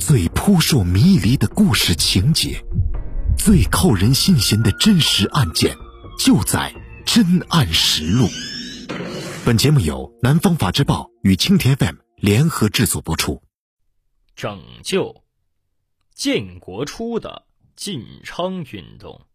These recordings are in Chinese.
最扑朔迷离的故事情节，最扣人心弦的真实案件，就在《真案实录》。本节目由南方法制报与青田 FM 联合制作播出。拯救建国初的晋昌运动。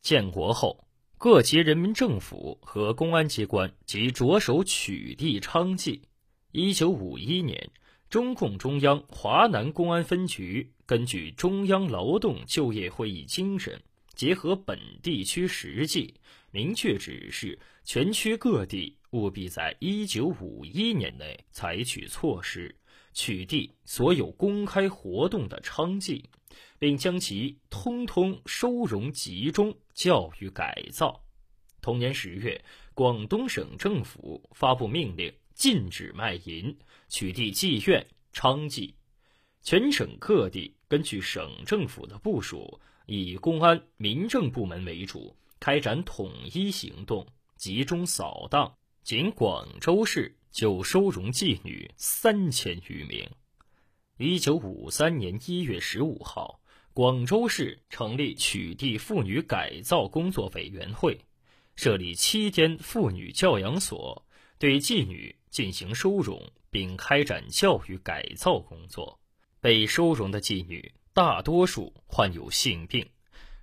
建国后，各级人民政府和公安机关即着手取缔娼妓。一九五一年，中共中央华南公安分局根据中央劳动就业会议精神，结合本地区实际，明确指示全区各地务必在一九五一年内采取措施，取缔所有公开活动的娼妓，并将其通通收容集中教育改造。同年十月，广东省政府发布命令。禁止卖淫，取缔妓院、娼妓。全省各地根据省政府的部署，以公安、民政部门为主，开展统一行动，集中扫荡。仅广州市就收容妓女三千余名。一九五三年一月十五号，广州市成立取缔妇女改造工作委员会，设立七间妇女教养所，对妓女。进行收容并开展教育改造工作。被收容的妓女大多数患有性病，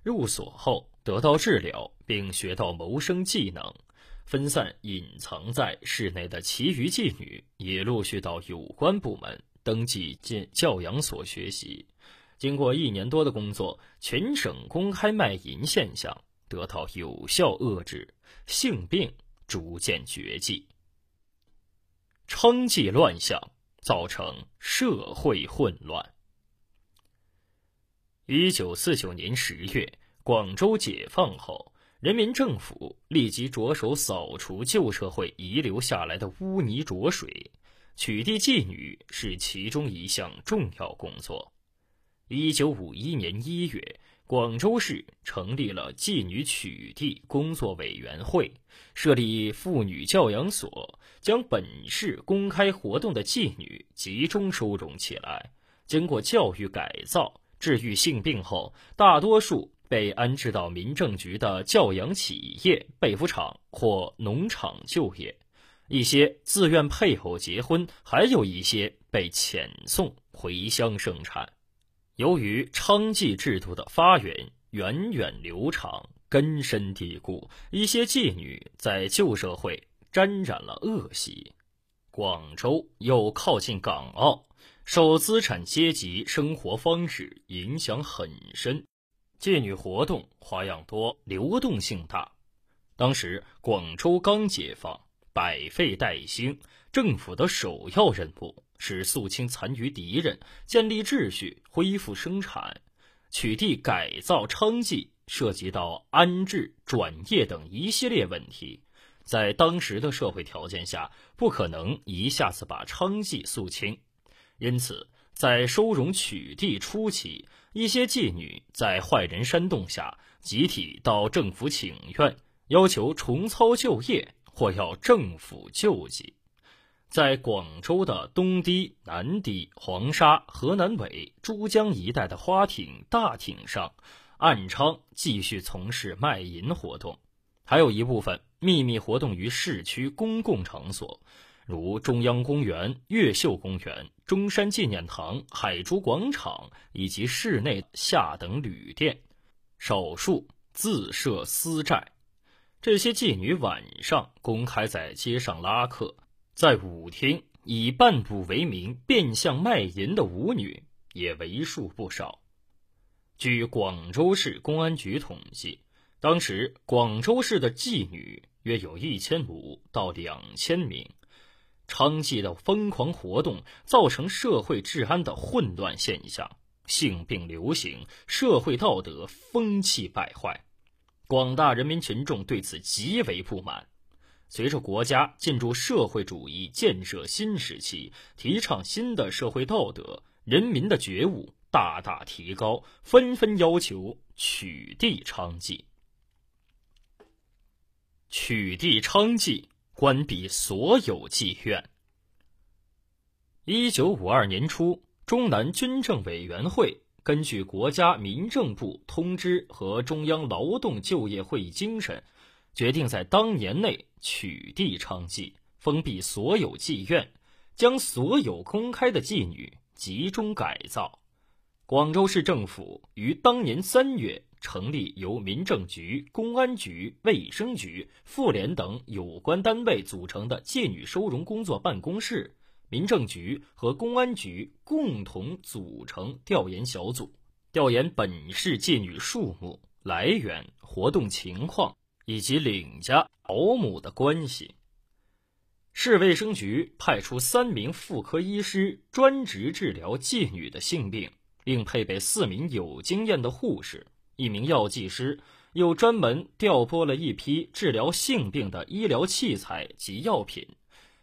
入所后得到治疗并学到谋生技能。分散隐藏在室内的其余妓女也陆续到有关部门登记进教养所学习。经过一年多的工作，全省公开卖淫现象得到有效遏制，性病逐渐绝迹。娼妓乱象造成社会混乱。一九四九年十月，广州解放后，人民政府立即着手扫除旧社会遗留下来的污泥浊水，取缔妓女是其中一项重要工作。一九五一年一月。广州市成立了妓女取缔工作委员会，设立妇女教养所，将本市公开活动的妓女集中收容起来。经过教育改造、治愈性病后，大多数被安置到民政局的教养企业、被服厂或农场就业。一些自愿配偶结婚，还有一些被遣送回乡生产。由于娼妓制度的发源源远流长、根深蒂固，一些妓女在旧社会沾染了恶习。广州又靠近港澳，受资产阶级生活方式影响很深，妓女活动花样多、流动性大。当时广州刚解放，百废待兴，政府的首要任务。是肃清残余敌人，建立秩序，恢复生产，取缔改造娼妓，涉及到安置、转业等一系列问题。在当时的社会条件下，不可能一下子把娼妓肃清，因此，在收容取缔初期，一些妓女在坏人煽动下，集体到政府请愿，要求重操旧业，或要政府救济。在广州的东堤、南堤、黄沙、河南尾、珠江一带的花艇、大艇上，暗娼继续从事卖淫活动；还有一部分秘密活动于市区公共场所，如中央公园、越秀公园、中山纪念堂、海珠广场以及市内下等旅店。少数自设私寨，这些妓女晚上公开在街上拉客。在舞厅以伴舞为名变相卖淫的舞女也为数不少。据广州市公安局统计，当时广州市的妓女约有一千五到两千名。娼妓的疯狂活动造成社会治安的混乱现象，性病流行，社会道德风气败坏，广大人民群众对此极为不满。随着国家进入社会主义建设新时期，提倡新的社会道德，人民的觉悟大大提高，纷纷要求取缔娼妓。取缔娼妓，关闭所有妓院。一九五二年初，中南军政委员会根据国家民政部通知和中央劳动就业会议精神，决定在当年内取缔娼妓，封闭所有妓院，将所有公开的妓女集中改造。广州市政府于当年三月成立由民政局、公安局、卫生局、妇联等有关单位组成的妓女收容工作办公室，民政局和公安局共同组成调研小组，调研本市妓女数目、来源、活动情况以及领家、保姆的关系。市卫生局派出三名妇科医师专职治疗妓女的性病。并配备四名有经验的护士，一名药剂师，又专门调拨了一批治疗性病的医疗器材及药品。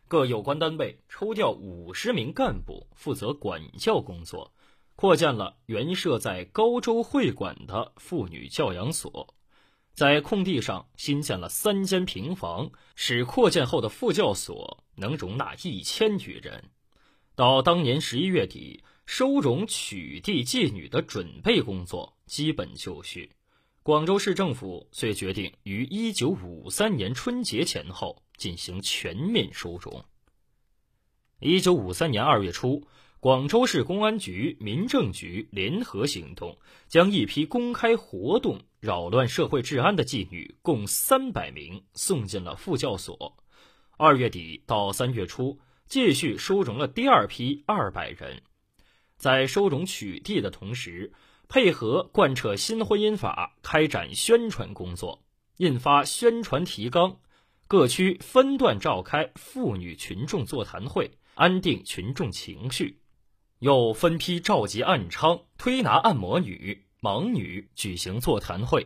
各有关单位抽调五十名干部负责管教工作，扩建了原设在高州会馆的妇女教养所，在空地上新建了三间平房，使扩建后的副教所能容纳一千余人。到当年十一月底。收容取缔妓女的准备工作基本就绪，广州市政府遂决定于一九五三年春节前后进行全面收容。一九五三年二月初，广州市公安局、民政局联合行动，将一批公开活动、扰乱社会治安的妓女共三百名送进了妇教所。二月底到三月初，继续收容了第二批二百人。在收容取缔的同时，配合贯彻新婚姻法，开展宣传工作，印发宣传提纲，各区分段召开妇女群众座谈会，安定群众情绪；又分批召集暗娼、推拿按摩女、盲女举行座谈会，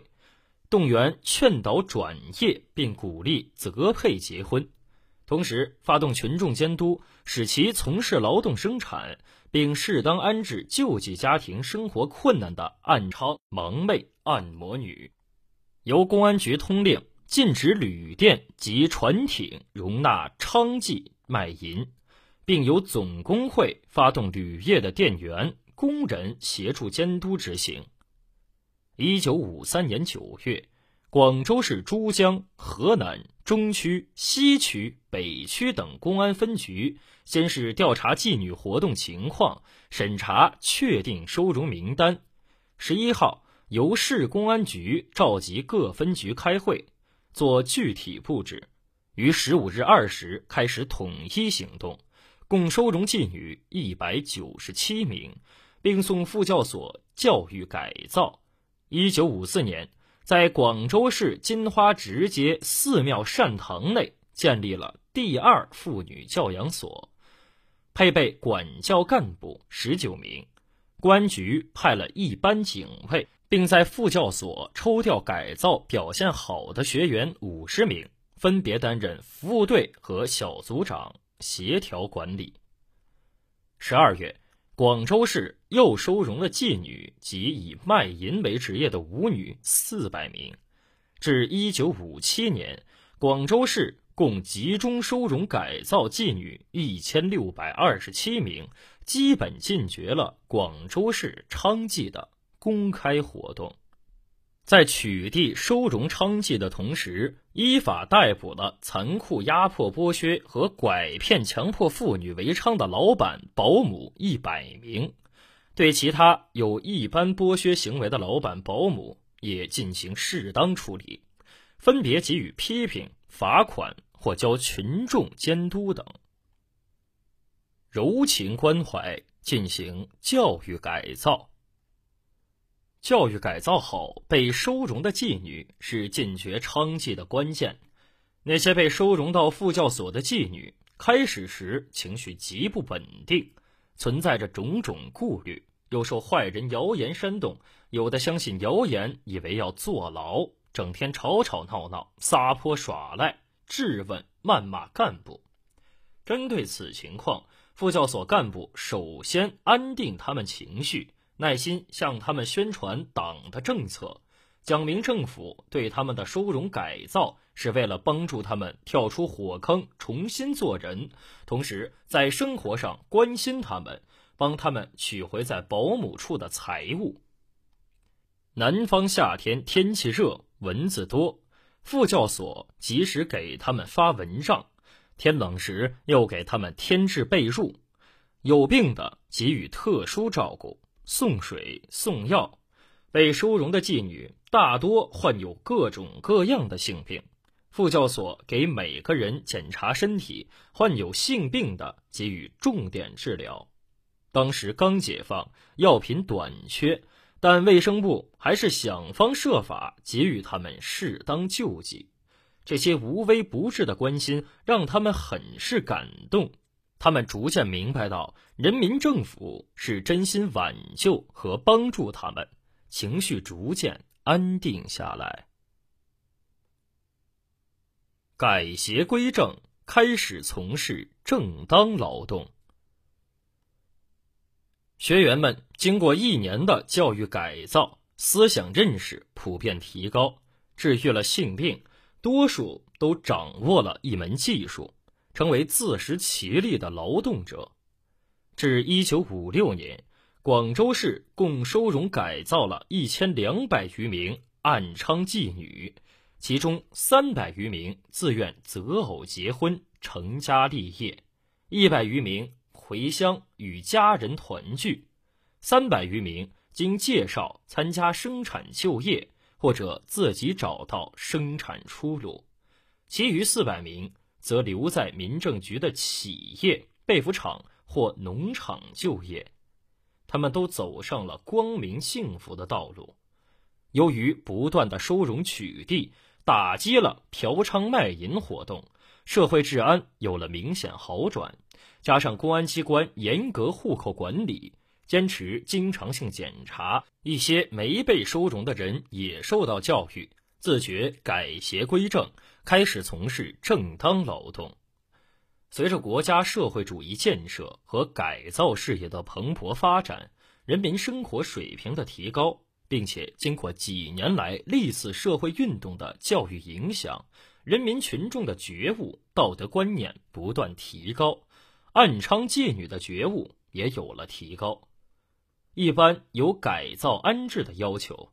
动员劝导转业，并鼓励择配结婚。同时，发动群众监督，使其从事劳动生产，并适当安置救济家庭生活困难的暗娼、盲妹、按摩女。由公安局通令，禁止旅店及船艇容纳娼妓卖淫，并由总工会发动旅业的店员、工人协助监督执行。一九五三年九月。广州市珠江、河南、中区、西区、北区等公安分局先是调查妓女活动情况，审查确定收容名单。十一号，由市公安局召集各分局开会，做具体布置。于十五日二时开始统一行动，共收容妓女一百九十七名，并送妇教所教育改造。一九五四年。在广州市金花直街寺庙善堂内建立了第二妇女教养所，配备管教干部十九名，公安局派了一班警卫，并在妇教所抽调改造表现好的学员五十名，分别担任服务队和小组长，协调管理。十二月。广州市又收容了妓女及以卖淫为职业的舞女四百名，至一九五七年，广州市共集中收容改造妓女一千六百二十七名，基本禁绝了广州市娼妓的公开活动。在取缔收容娼妓的同时，依法逮捕了残酷压迫、剥削和拐骗、强迫妇女为娼的老板、保姆一百名，对其他有一般剥削行为的老板、保姆也进行适当处理，分别给予批评、罚款或交群众监督等，柔情关怀，进行教育改造。教育改造好被收容的妓女是禁绝娼妓的关键。那些被收容到妇教所的妓女，开始时情绪极不稳定，存在着种种顾虑，又受坏人谣言煽动，有的相信谣言，以为要坐牢，整天吵吵闹闹、撒泼耍赖、质问、谩骂干部。针对此情况，妇教所干部首先安定他们情绪。耐心向他们宣传党的政策，讲明政府对他们的收容改造是为了帮助他们跳出火坑，重新做人，同时在生活上关心他们，帮他们取回在保姆处的财物。南方夏天天气热，蚊子多，副教所及时给他们发蚊帐，天冷时又给他们添置被褥，有病的给予特殊照顾，送水送药。被收容的妓女大多患有各种各样的性病。副教所给每个人检查身体，患有性病的给予重点治疗。当时刚解放，药品短缺，但卫生部还是想方设法给予他们适当救济。这些无微不至的关心让他们很是感动，他们逐渐明白到人民政府是真心挽救和帮助他们，情绪逐渐安定下来。改邪归正，开始从事正当劳动。学员们经过一年的教育改造，思想认识普遍提高，治愈了性病，多数都掌握了一门技术，成为自食其力的劳动者。至一九五六年，广州市共收容改造了一千两百余名暗娼妓女。其中三百余名自愿择偶结婚成家立业，一百余名回乡与家人团聚，三百余名经介绍参加生产就业或者自己找到生产出路，其余四百名则留在民政局的企业、被服厂或农场就业，他们都走上了光明幸福的道路。由于不断的收容取缔。打击了嫖娼卖淫活动，社会治安有了明显好转。加上公安机关严格户口管理，坚持经常性检查，一些没被收容的人也受到教育，自觉改邪归正，开始从事正当劳动。随着国家社会主义建设和改造事业的蓬勃发展，人民生活水平的提高。并且经过几年来历次社会运动的教育影响，人民群众的觉悟、道德观念不断提高，暗娼妓女的觉悟也有了提高。一般有改造安置的要求，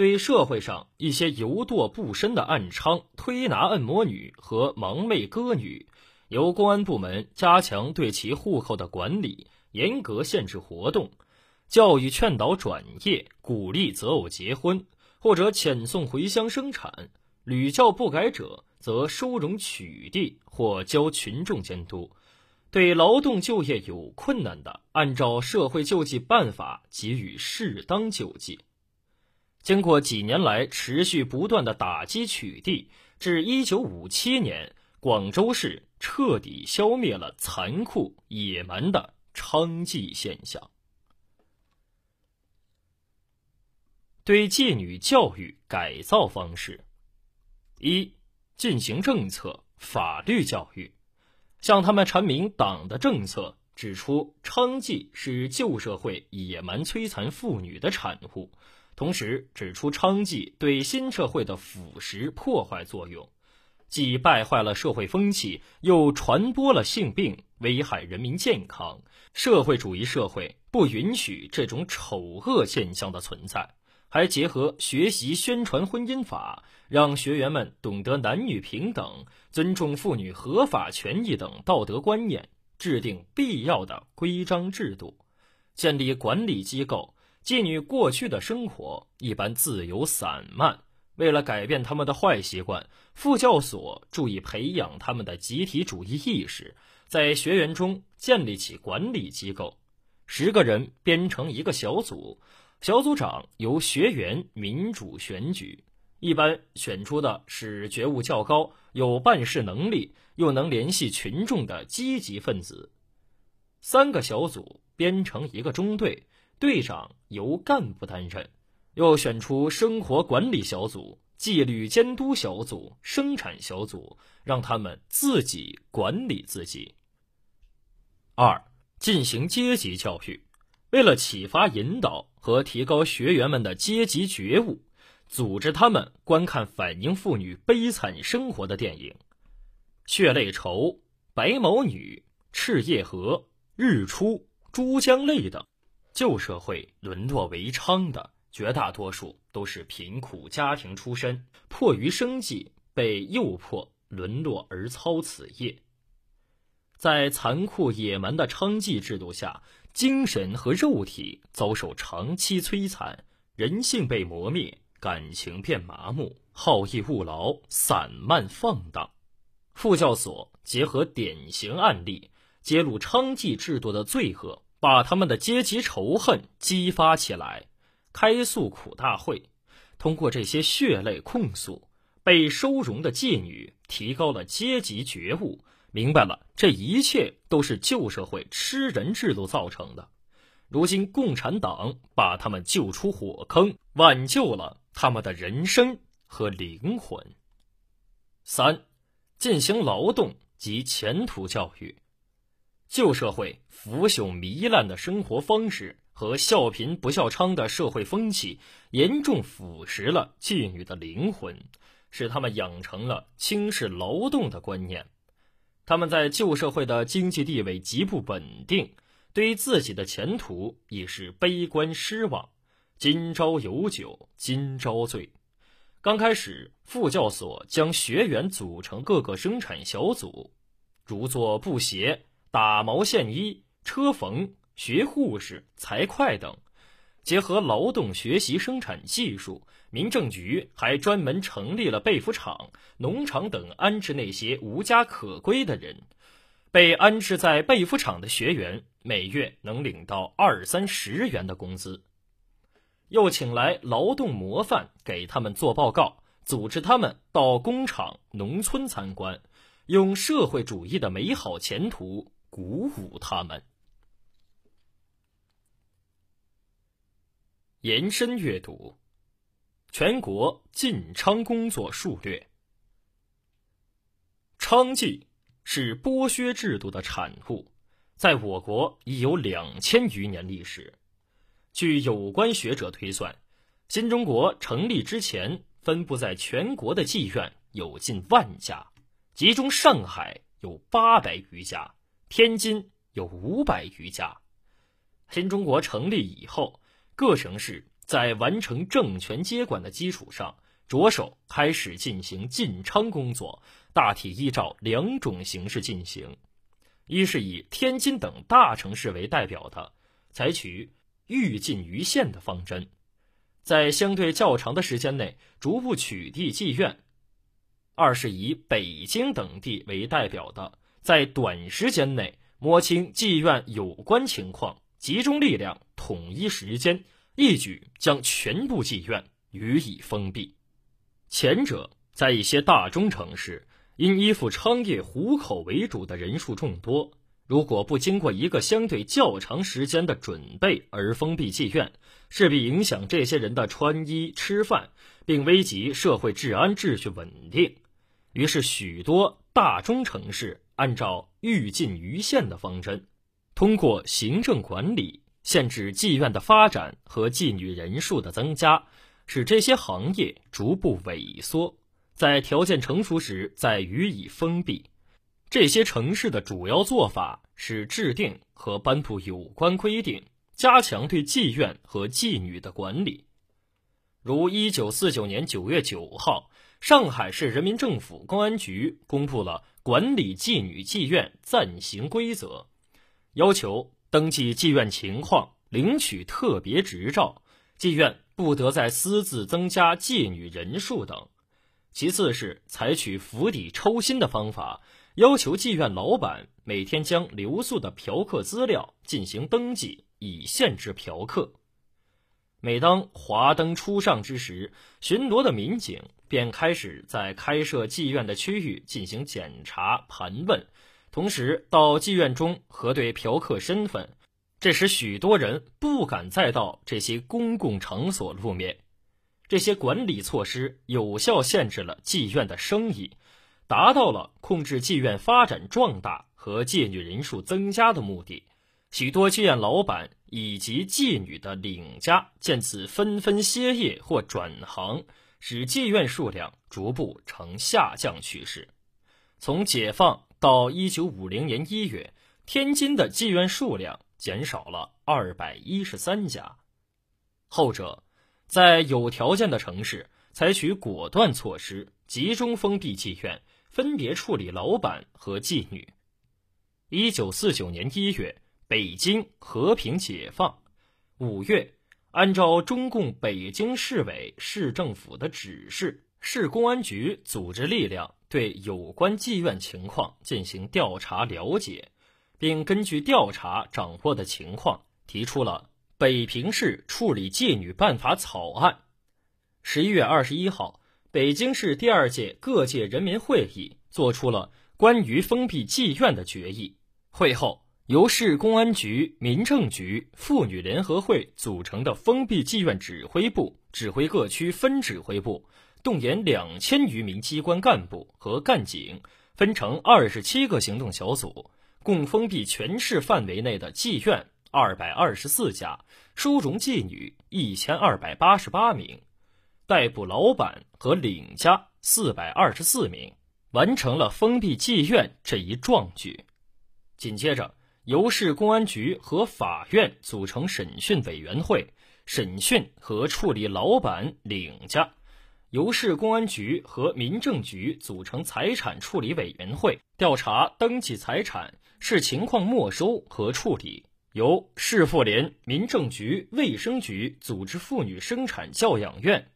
对社会上一些游堕不深的暗娼、推拿按摩女和盲妹歌女，由公安部门加强对其户口的管理，严格限制活动。教育劝导转业，鼓励择偶结婚，或者遣送回乡生产；屡教不改者，则收容取缔或交群众监督。对劳动就业有困难的，按照社会救济办法给予适当救济。经过几年来持续不断的打击取缔，至一九五七年，广州市彻底消灭了残酷野蛮的娼妓现象。对妓女教育改造方式：一、进行政策、法律教育，向他们阐明党的政策，指出娼妓是旧社会野蛮摧残妇女的产物，同时指出娼妓对新社会的腐蚀破坏作用，既败坏了社会风气，又传播了性病，危害人民健康。社会主义社会不允许这种丑恶现象的存在。还结合学习宣传婚姻法，让学员们懂得男女平等、尊重妇女合法权益等道德观念，制定必要的规章制度，建立管理机构。妓女过去的生活一般自由散漫，为了改变他们的坏习惯，副教所注意培养他们的集体主义意识，在学员中建立起管理机构，十个人编成一个小组。小组长由学员民主选举，一般选出的是觉悟较高、有办事能力又能联系群众的积极分子。三个小组编成一个中队，队长由干部担任。又选出生活管理小组、纪律监督小组、生产小组，让他们自己管理自己。二、进行阶级教育。为了启发引导和提高学员们的阶级觉悟，组织他们观看反映妇女悲惨生活的电影，《血泪仇》《白毛女》《赤叶河》《日出》《珠江泪》等。旧社会沦落为娼的绝大多数都是贫苦家庭出身，迫于生计被诱迫沦落而操此业。在残酷野蛮的娼妓制度下，精神和肉体遭受长期摧残，人性被磨灭，感情变麻木，好逸恶劳，散漫放荡。副教所结合典型案例，揭露娼妓制度的罪恶，把他们的阶级仇恨激发起来，开诉苦大会。通过这些血泪控诉，被收容的妓女提高了阶级觉悟。明白了，这一切都是旧社会吃人制度造成的。如今共产党把他们救出火坑，挽救了他们的人生和灵魂。三，进行劳动及前途教育。旧社会腐朽糜烂的生活方式和笑贫不笑娼的社会风气，严重腐蚀了妓女的灵魂，使他们养成了轻视劳动的观念。他们在旧社会的经济地位极不稳定，对于自己的前途已是悲观失望。今朝有酒今朝醉。刚开始，副教所将学员组成各个生产小组，如做布鞋、打毛线衣、车缝、学护士、裁块等。结合劳动学习生产技术，民政局还专门成立了被服厂、农场等，安置那些无家可归的人。被安置在被服厂的学员每月能领到二三十元的工资。又请来劳动模范给他们做报告，组织他们到工厂、农村参观，用社会主义的美好前途鼓舞他们。延伸阅读：全国禁娼工作数略。娼妓是剥削制度的产物，在我国已有两千余年历史。据有关学者推算，新中国成立之前，分布在全国的妓院有近万家，其中上海有八百余家，天津有五百余家。新中国成立以后。各城市在完成政权接管的基础上，着手开始进行禁娼工作，大体依照两种形式进行：一是以天津等大城市为代表的，采取愈禁愈限的方针，在相对较长的时间内逐步取缔妓院；二是以北京等地为代表的，在短时间内摸清妓院有关情况。集中力量，统一时间，一举将全部妓院予以封闭。前者在一些大中城市，因依附娼业糊口为主的人数众多，如果不经过一个相对较长时间的准备而封闭妓院，势必影响这些人的穿衣吃饭，并危及社会治安秩序稳定。于是，许多大中城市按照愈禁愈限的方针。通过行政管理限制妓院的发展和妓女人数的增加，使这些行业逐步萎缩，在条件成熟时再予以封闭。这些城市的主要做法是制定和颁布有关规定，加强对妓院和妓女的管理。如一九四九年九月九号，上海市人民政府公安局公布了管理妓女妓院暂行规则。要求登记妓院情况，领取特别执照，妓院不得再私自增加妓女人数等。其次是采取釜底抽薪的方法，要求妓院老板每天将留宿的嫖客资料进行登记，以限制嫖客。每当华灯初上之时，巡逻的民警便开始在开设妓院的区域进行检查盘问。同时到妓院中核对嫖客身份，这使许多人不敢再到这些公共场所露面。这些管理措施有效限制了妓院的生意，达到了控制妓院发展壮大和妓女人数增加的目的。许多妓院老板以及妓女的领家见此纷纷歇业或转行，使妓院数量逐步呈下降趋势。从解放到一九五零年一月，天津的妓院数量减少了二百一十三家。后者在有条件的城市采取果断措施，集中封闭妓院，分别处理老板和妓女。一九四九年一月，北京和平解放。五月，按照中共北京市委市政府的指示，市公安局组织力量。对有关妓院情况进行调查了解，并根据调查掌握的情况，提出了《北平市处理妓女办法》草案。十一月二十一号，北京市第二届各界人民会议作出了关于封闭妓院的决议。会后，由市公安局、民政局、妇女联合会组成的封闭妓院指挥部指挥各区分指挥部。动员两千余名机关干部和干警，分成二十七个行动小组，共封闭全市范围内的妓院二百二十四家，收容妓女一千二百八十八名，逮捕老板和领家四百二十四名，完成了封闭妓院这一壮举。紧接着，由市公安局和法院组成审讯委员会，审讯和处理老板、领家。由市公安局和民政局组成财产处理委员会，调查登记财产，视情况没收和处理；由市妇联、民政局、卫生局组织妇女生产教养院，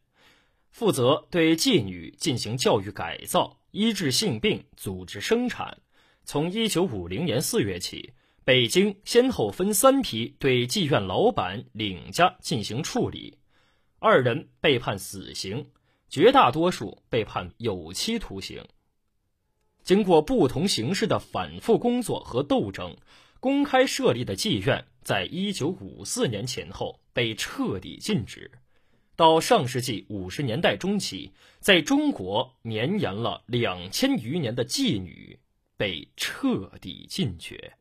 负责对妓女进行教育改造、医治性病、组织生产。从一九五零年四月起，北京先后分三批对妓院老板、领家进行处理，二人被判死刑。绝大多数被判有期徒刑。经过不同形式的反复工作和斗争，公开设立的妓院在一九五四年前后被彻底禁止。到上世纪五十年代中期，在中国绵延了两千余年的妓女被彻底禁绝。